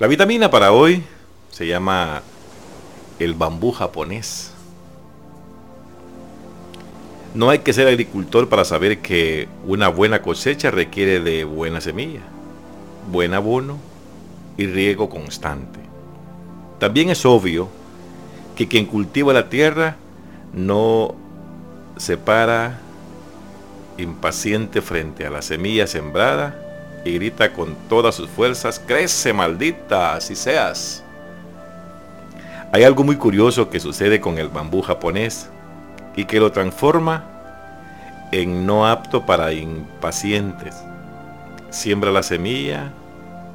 La vitamina para hoy se llama el bambú japonés. No hay que ser agricultor para saber que una buena cosecha requiere de buena semilla, buen abono y riego constante. También es obvio que quien cultiva la tierra no se para impaciente frente a la semilla sembrada y grita con todas sus fuerzas, crece maldita, así seas. Hay algo muy curioso que sucede con el bambú japonés y que lo transforma en no apto para impacientes. Siembra la semilla,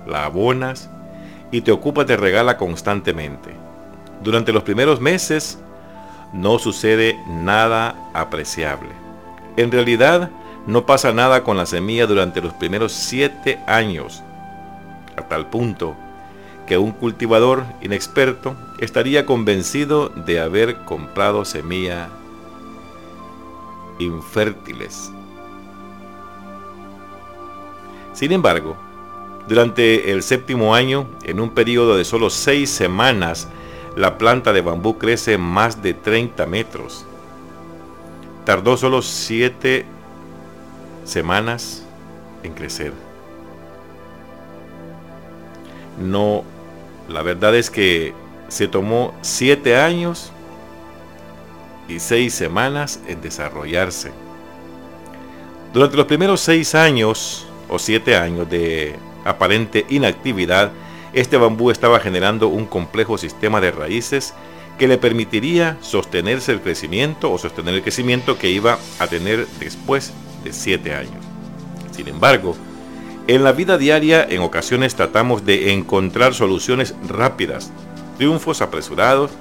la abonas y te ocupas de regala constantemente. Durante los primeros meses no sucede nada apreciable. En realidad no pasa nada con la semilla durante los primeros siete años, a tal punto que un cultivador inexperto estaría convencido de haber comprado semilla infértiles. Sin embargo, durante el séptimo año, en un periodo de solo seis semanas, la planta de bambú crece más de 30 metros. Tardó solo siete semanas en crecer. No, la verdad es que se tomó siete años y seis semanas en desarrollarse. Durante los primeros seis años o siete años de aparente inactividad, este bambú estaba generando un complejo sistema de raíces que le permitiría sostenerse el crecimiento o sostener el crecimiento que iba a tener después de siete años. Sin embargo, en la vida diaria en ocasiones tratamos de encontrar soluciones rápidas, triunfos apresurados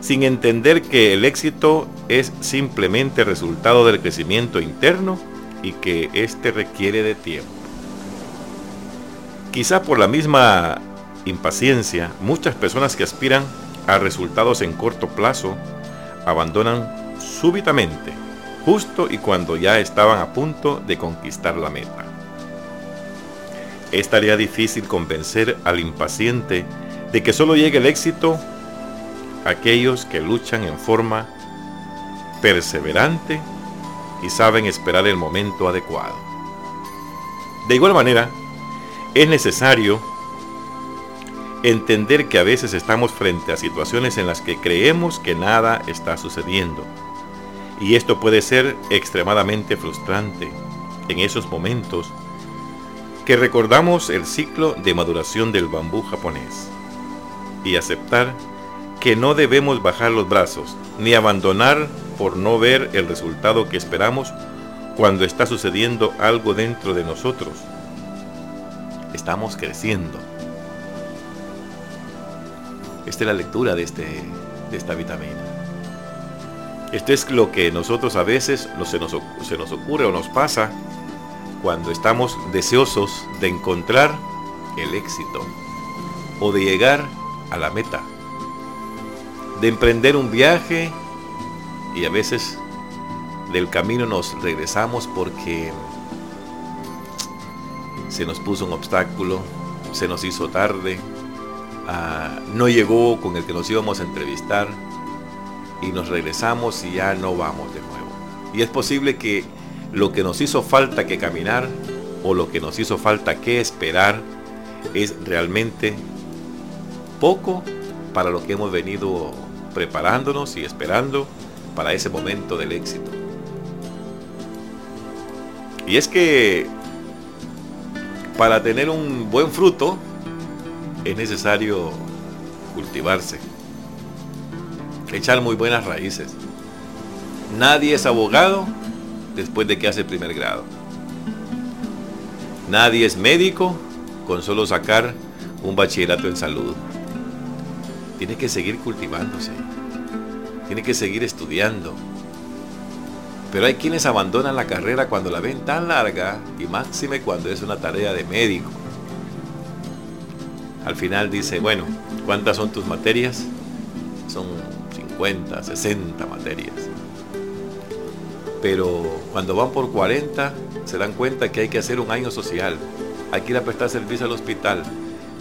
sin entender que el éxito es simplemente resultado del crecimiento interno y que éste requiere de tiempo. Quizá por la misma impaciencia, muchas personas que aspiran a resultados en corto plazo abandonan súbitamente, justo y cuando ya estaban a punto de conquistar la meta. Es tarea difícil convencer al impaciente de que solo llegue el éxito aquellos que luchan en forma perseverante y saben esperar el momento adecuado. De igual manera, es necesario entender que a veces estamos frente a situaciones en las que creemos que nada está sucediendo. Y esto puede ser extremadamente frustrante en esos momentos que recordamos el ciclo de maduración del bambú japonés y aceptar que no debemos bajar los brazos ni abandonar por no ver el resultado que esperamos cuando está sucediendo algo dentro de nosotros. Estamos creciendo. Esta es la lectura de, este, de esta vitamina. Esto es lo que nosotros a veces se, nos, se nos ocurre o nos pasa cuando estamos deseosos de encontrar el éxito o de llegar a la meta de emprender un viaje y a veces del camino nos regresamos porque se nos puso un obstáculo, se nos hizo tarde, ah, no llegó con el que nos íbamos a entrevistar y nos regresamos y ya no vamos de nuevo. Y es posible que lo que nos hizo falta que caminar o lo que nos hizo falta que esperar es realmente poco para lo que hemos venido preparándonos y esperando para ese momento del éxito. Y es que para tener un buen fruto es necesario cultivarse, echar muy buenas raíces. Nadie es abogado después de que hace el primer grado. Nadie es médico con solo sacar un bachillerato en salud tiene que seguir cultivándose, tiene que seguir estudiando. Pero hay quienes abandonan la carrera cuando la ven tan larga y máxime cuando es una tarea de médico. Al final dice, bueno, ¿cuántas son tus materias? Son 50, 60 materias. Pero cuando van por 40 se dan cuenta que hay que hacer un año social, hay que ir a prestar servicio al hospital,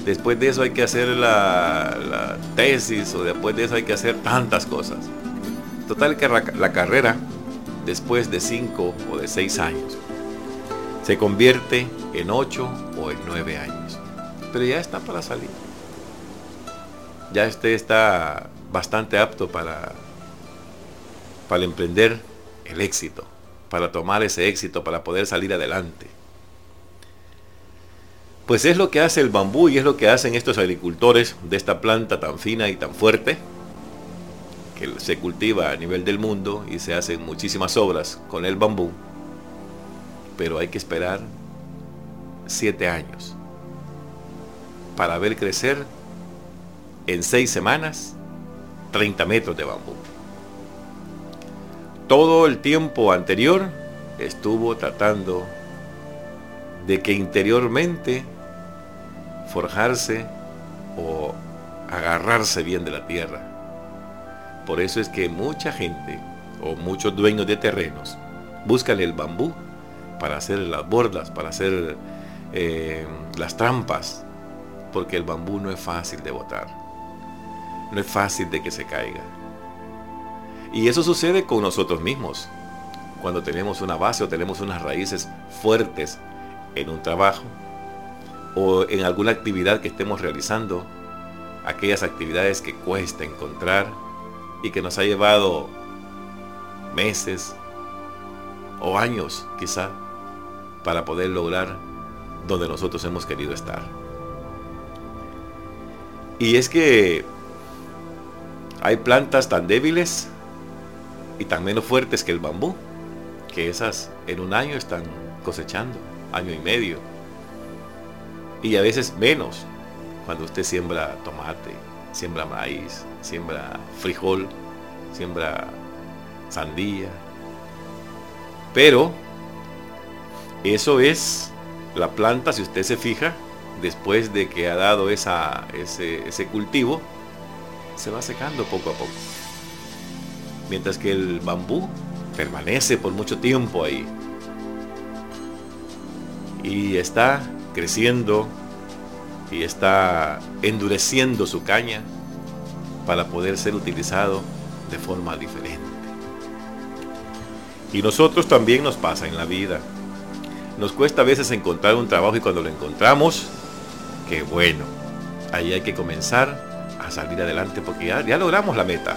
Después de eso hay que hacer la, tesis o después de eso hay que hacer tantas cosas. Total que la, carrera, después de 5 o de 6 años, se convierte en 8 o en 9 años. Pero ya está para salir. Ya usted está bastante apto para, para emprender el éxito, para tomar ese éxito, para poder salir adelante. Pues es lo que hace el bambú y es lo que hacen estos agricultores de esta planta tan fina y tan fuerte, que se cultiva a nivel del mundo y se hacen muchísimas obras con el bambú, pero hay que esperar siete años para ver crecer en seis semanas 30 metros de bambú. Todo el tiempo anterior estuvo tratando de que interiormente forjarse o agarrarse bien de la tierra. Por eso es que mucha gente o muchos dueños de terrenos buscan el bambú para hacer las bordas, para hacer eh, las trampas, porque el bambú no es fácil de botar, no es fácil de que se caiga. Y eso sucede con nosotros mismos, cuando tenemos una base o tenemos unas raíces fuertes en un trabajo, o en alguna actividad que estemos realizando, aquellas actividades que cuesta encontrar y que nos ha llevado meses o años quizá para poder lograr donde nosotros hemos querido estar. Y es que hay plantas tan débiles y tan menos fuertes que el bambú, que esas en un año están cosechando, año y medio, y a veces menos cuando usted siembra tomate, siembra maíz, siembra frijol, siembra sandía. Pero eso es la planta, si usted se fija, después de que ha dado esa, ese, ese cultivo, se va secando poco a poco. Mientras que el bambú permanece por mucho tiempo ahí. Y está creciendo y está endureciendo su caña para poder ser utilizado de forma diferente. Y nosotros también nos pasa en la vida. Nos cuesta a veces encontrar un trabajo y cuando lo encontramos, qué bueno. Ahí hay que comenzar a salir adelante porque ya, logramos la meta.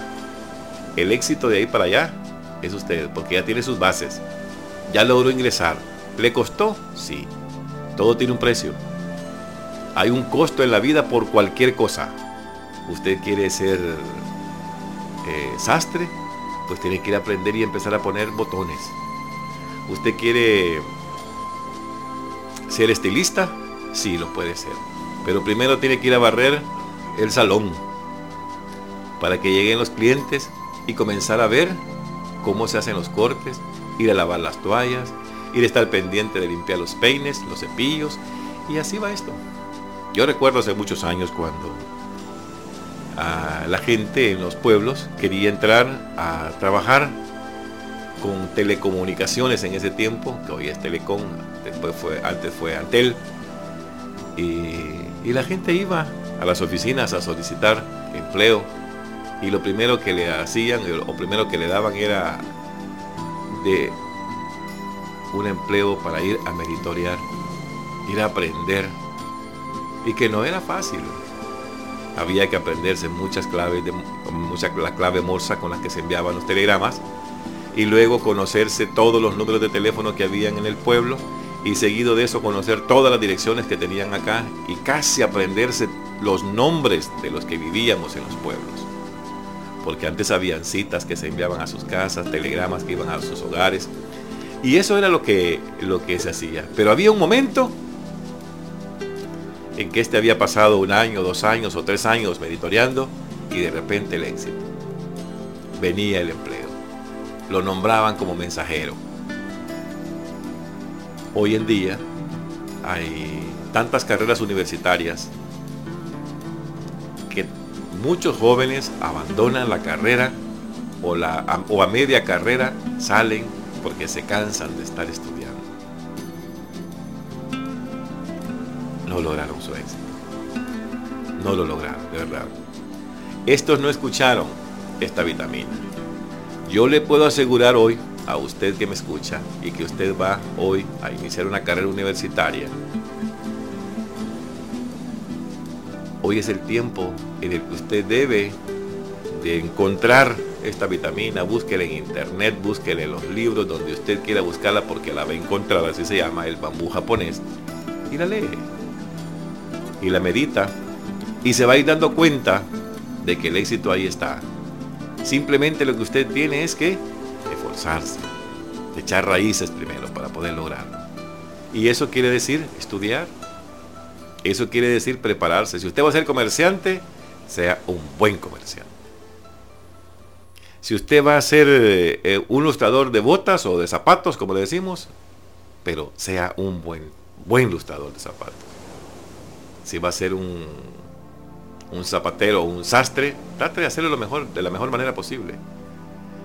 El éxito de ahí para allá es usted, porque ya tiene sus bases. Ya logró ingresar. ¿Le costó? Sí. Todo tiene un precio. Hay un costo en la vida por cualquier cosa. Usted quiere ser eh, sastre, pues tiene que ir a aprender y empezar a poner botones. Usted quiere ser estilista, sí, lo puede ser. Pero primero tiene que ir a barrer el salón para que lleguen los clientes y comenzar a ver cómo se hacen los cortes, ir a lavar las toallas, ir a estar pendiente de limpiar los peines, los cepillos, y así va esto. Yo recuerdo hace muchos años cuando la gente en los pueblos quería entrar a trabajar con telecomunicaciones en ese tiempo, que hoy es Telecom, después fue, antes fue Antel, y la gente iba a las oficinas a solicitar empleo y lo primero que le hacían o primero que le daban era de un empleo para ir a meritoriar, ir a aprender. Y que no era fácil. Había que aprenderse muchas claves, de, mucha, la clave morsa con las que se enviaban los telegramas. Y luego conocerse todos los números de teléfono que habían en el pueblo. Y seguido de eso conocer todas las direcciones que tenían acá. Y casi aprenderse los nombres de los que vivíamos en los pueblos porque antes habían citas que se enviaban a sus casas, telegramas que iban a sus hogares, y eso era lo que, lo que se hacía. Pero había un momento en que este había pasado un año, dos años o tres años meditoreando y de repente el éxito. Venía el empleo. Lo nombraban como mensajero. Hoy en día hay tantas carreras universitarias que muchos jóvenes abandonan la carrera o, o a media carrera salen porque se cansan de estar estudiando. No lograron su éxito. no lo lograron, de verdad. Estos no escucharon esta vitamina. Yo le puedo asegurar hoy a usted que me escucha y que usted va hoy a iniciar una carrera universitaria. Hoy es el tiempo en el que usted debe de encontrar esta vitamina, búsquela en internet, búsquela en los libros donde usted quiera buscarla porque la va a encontrar, así se llama el bambú japonés, y la lee. Y la medita y se va a ir dando cuenta de que el éxito ahí está. Simplemente lo que usted tiene es que esforzarse, echar raíces primero para poder lograrlo. Y eso quiere decir estudiar. Eso quiere decir prepararse. Si usted va a ser comerciante, sea un buen comerciante. Si usted va a ser eh, un ilustrador de botas o de zapatos, como le decimos, pero sea un buen, buen ilustrador de zapatos. Si va a ser un, un zapatero o un sastre, trate de hacerlo lo mejor, de la mejor manera posible.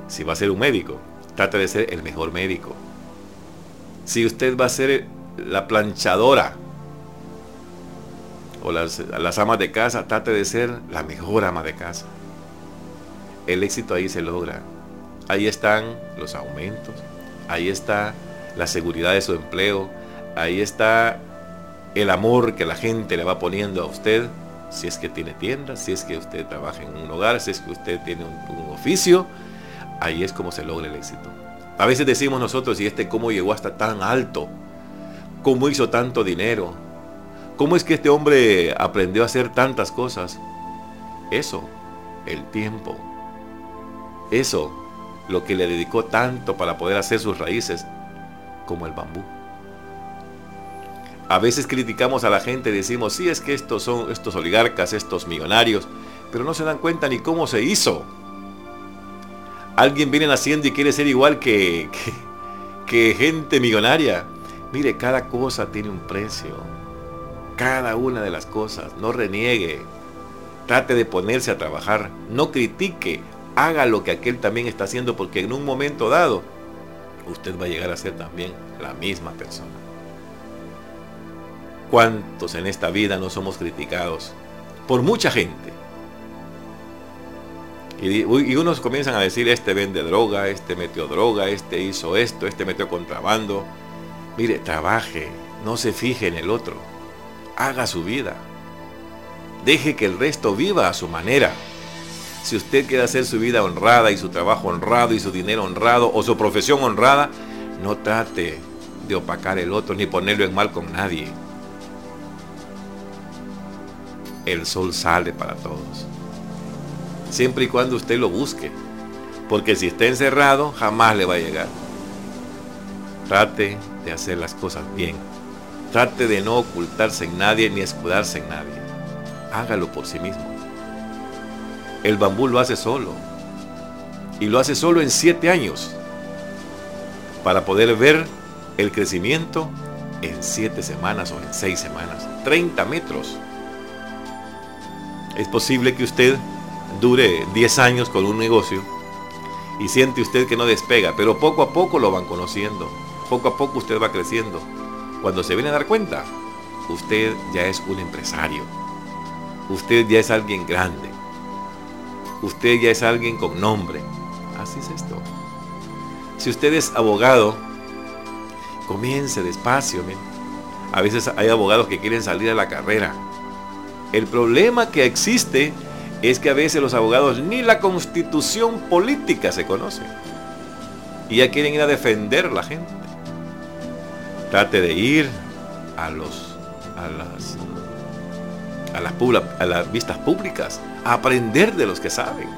Si va a ser un médico, trate de ser el mejor médico. Si usted va a ser la planchadora o las, las amas de casa, trate de ser la mejor ama de casa. El éxito ahí se logra. Ahí están los aumentos, ahí está la seguridad de su empleo, ahí está el amor que la gente le va poniendo a usted si es que tiene tienda, si es que usted trabaja en un hogar, si es que usted tiene un, oficio, ahí es como se logra el éxito. A veces decimos nosotros, ¿y este cómo llegó hasta tan alto? ¿Cómo hizo tanto dinero? ¿Cómo es que este hombre aprendió a hacer tantas cosas? Eso, el tiempo. Eso, lo que le dedicó tanto para poder hacer sus raíces, como el bambú. A veces criticamos a la gente y decimos, sí, es que estos son estos oligarcas, estos millonarios, pero no se dan cuenta ni cómo se hizo. Alguien viene naciendo y quiere ser igual que, que, gente millonaria. Mire, cada cosa tiene un precio. Cada una de las cosas. No reniegue. Trate de ponerse a trabajar. No critique. Haga lo que aquel también está haciendo porque en un momento dado usted va a llegar a ser también la misma persona. ¿Cuántos en esta vida no somos criticados por mucha gente? Y, unos comienzan a decir, este vende droga, este metió droga, este hizo esto, este metió contrabando. Mire, trabaje, no se fije en el otro, haga su vida. Deje que el resto viva a su manera. Si usted quiere hacer su vida honrada y su trabajo honrado y su dinero honrado o su profesión honrada, no trate de opacar el otro ni ponerlo en mal con nadie el sol sale para todos. Siempre y cuando usted lo busque. Porque si está encerrado, jamás le va a llegar. Trate de hacer las cosas bien. Trate de no ocultarse en nadie ni escudarse en nadie. Hágalo por sí mismo. El bambú lo hace solo. Y lo hace solo en siete años. Para poder ver el crecimiento en siete semanas o en seis semanas. 30 metros. Es posible que usted dure 10 años con un negocio y siente usted que no despega, pero poco a poco lo van conociendo. Poco a poco usted va creciendo. Cuando se viene a dar cuenta, usted ya es un empresario. Usted ya es alguien grande. Usted ya es alguien con nombre. Así es esto. Si usted es abogado, comience despacio. A veces hay abogados que quieren salir a la carrera el problema que existe es que a veces los abogados ni la constitución política se conocen. Y ya quieren ir a defender a la gente. Trate de ir a los las a las, a las vistas públicas, a aprender de los que saben,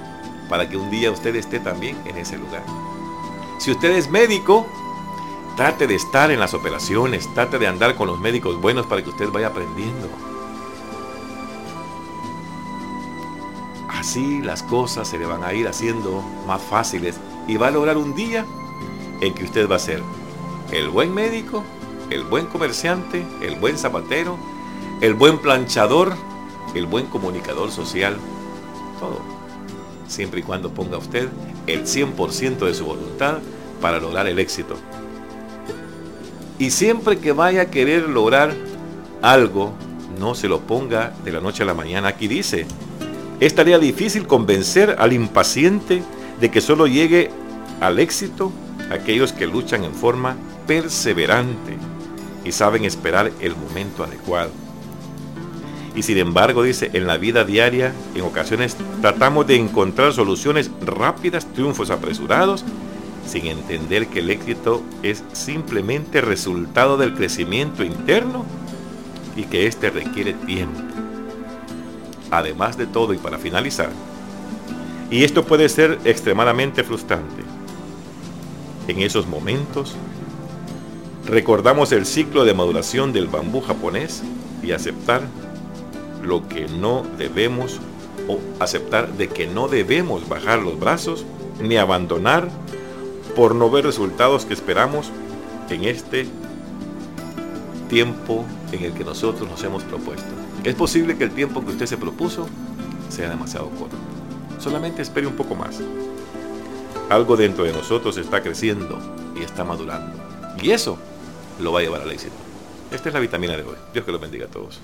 para que un día usted esté también en ese lugar. Si usted es médico, trate de estar en las operaciones, trate de andar con los médicos buenos para que usted vaya aprendiendo. Así las cosas se le van a ir haciendo más fáciles y va a lograr un día en que usted va a ser el buen médico, el buen comerciante, el buen zapatero, el buen planchador, el buen comunicador social, todo. Siempre y cuando ponga usted el 100% de su voluntad para lograr el éxito. Y siempre que vaya a querer lograr algo, no se lo ponga de la noche a la mañana. Aquí dice, es tarea difícil convencer al impaciente de que solo llegue al éxito aquellos que luchan en forma perseverante y saben esperar el momento adecuado. Y sin embargo, dice, en la vida diaria, en ocasiones tratamos de encontrar soluciones rápidas, triunfos apresurados, sin entender que el éxito es simplemente resultado del crecimiento interno y que éste requiere tiempo. Además de todo y para finalizar, y esto puede ser extremadamente frustrante, en esos momentos recordamos el ciclo de maduración del bambú japonés y aceptar lo que no debemos o aceptar de que no debemos bajar los brazos ni abandonar por no ver resultados que esperamos en este tiempo en el que nosotros nos hemos propuesto. Es posible que el tiempo que usted se propuso sea demasiado corto. Solamente espere un poco más. Algo dentro de nosotros está creciendo y está madurando. Y eso lo va a llevar al éxito. Esta es la vitamina de hoy. Dios que lo bendiga a todos.